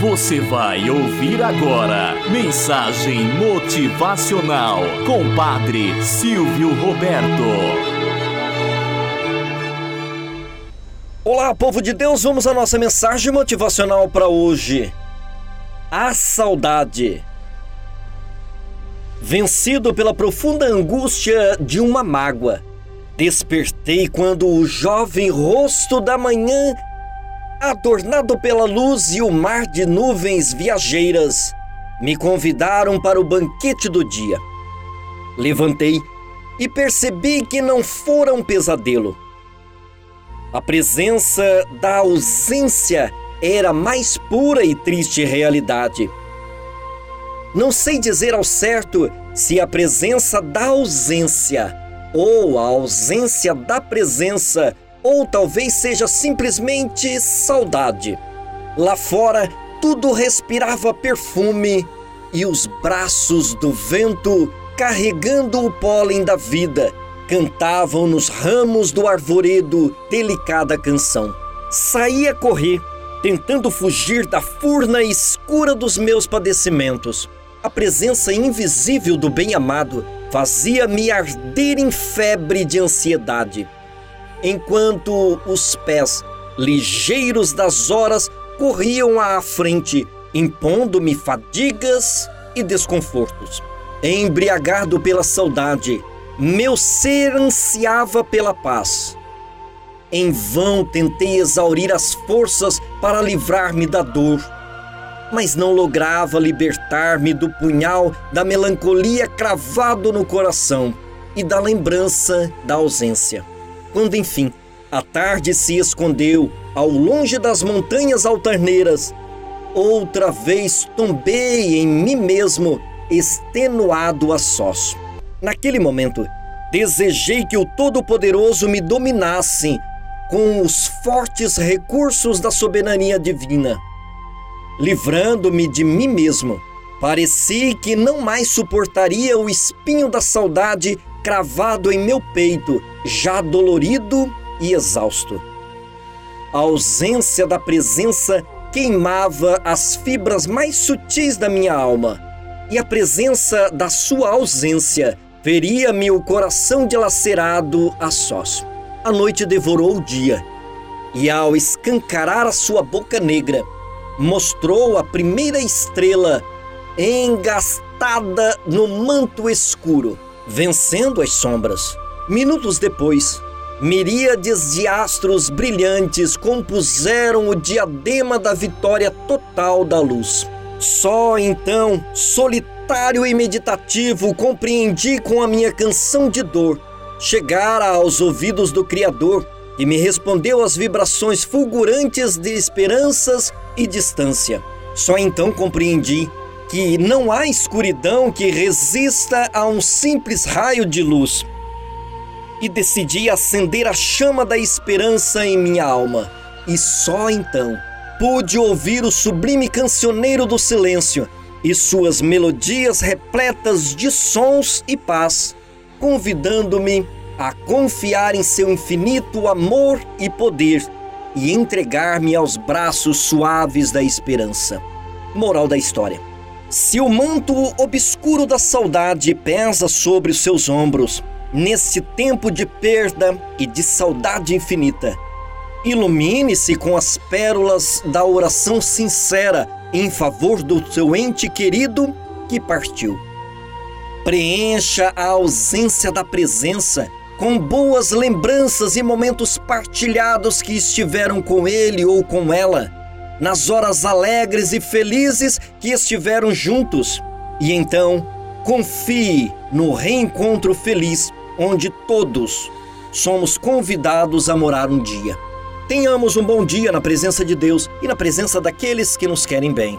Você vai ouvir agora Mensagem Motivacional com Padre Silvio Roberto. Olá, povo de Deus, vamos à nossa mensagem motivacional para hoje. A saudade. Vencido pela profunda angústia de uma mágoa, despertei quando o jovem rosto da manhã adornado pela luz e o mar de nuvens viajeiras, me convidaram para o banquete do dia. Levantei e percebi que não fora um pesadelo. A presença da ausência era a mais pura e triste realidade. Não sei dizer ao certo se a presença da ausência ou a ausência da presença ou talvez seja simplesmente saudade. Lá fora, tudo respirava perfume e os braços do vento, carregando o pólen da vida, cantavam nos ramos do arvoredo delicada canção. Saí a correr, tentando fugir da furna escura dos meus padecimentos. A presença invisível do bem-amado fazia-me arder em febre de ansiedade enquanto os pés ligeiros das horas corriam à frente, impondo-me fadigas e desconfortos. Embriagado pela saudade, meu ser ansiava pela paz. Em vão tentei exaurir as forças para livrar-me da dor, mas não lograva libertar-me do punhal da melancolia cravado no coração e da lembrança da ausência. Quando enfim a tarde se escondeu ao longe das montanhas altaneiras, outra vez tombei em mim mesmo, extenuado a sós. Naquele momento, desejei que o Todo-Poderoso me dominasse com os fortes recursos da soberania divina. Livrando-me de mim mesmo, pareci que não mais suportaria o espinho da saudade cravado em meu peito, já dolorido e exausto. A ausência da presença queimava as fibras mais sutis da minha alma, e a presença da sua ausência feria-me o coração dilacerado a sós. A noite devorou o dia, e ao escancarar a sua boca negra, mostrou a primeira estrela engastada no manto escuro vencendo as sombras. Minutos depois, miríades de astros brilhantes compuseram o diadema da vitória total da luz. Só então, solitário e meditativo, compreendi com a minha canção de dor chegar aos ouvidos do Criador e me respondeu às vibrações fulgurantes de esperanças e distância. Só então compreendi que não há escuridão que resista a um simples raio de luz. E decidi acender a chama da esperança em minha alma. E só então pude ouvir o sublime cancioneiro do silêncio e suas melodias repletas de sons e paz, convidando-me a confiar em seu infinito amor e poder e entregar-me aos braços suaves da esperança. Moral da história. Se o manto obscuro da saudade pesa sobre os seus ombros, nesse tempo de perda e de saudade infinita, ilumine-se com as pérolas da oração sincera em favor do seu ente querido que partiu. Preencha a ausência da presença com boas lembranças e momentos partilhados que estiveram com ele ou com ela nas horas alegres e felizes que estiveram juntos. E então, confie no reencontro feliz, onde todos somos convidados a morar um dia. Tenhamos um bom dia na presença de Deus e na presença daqueles que nos querem bem.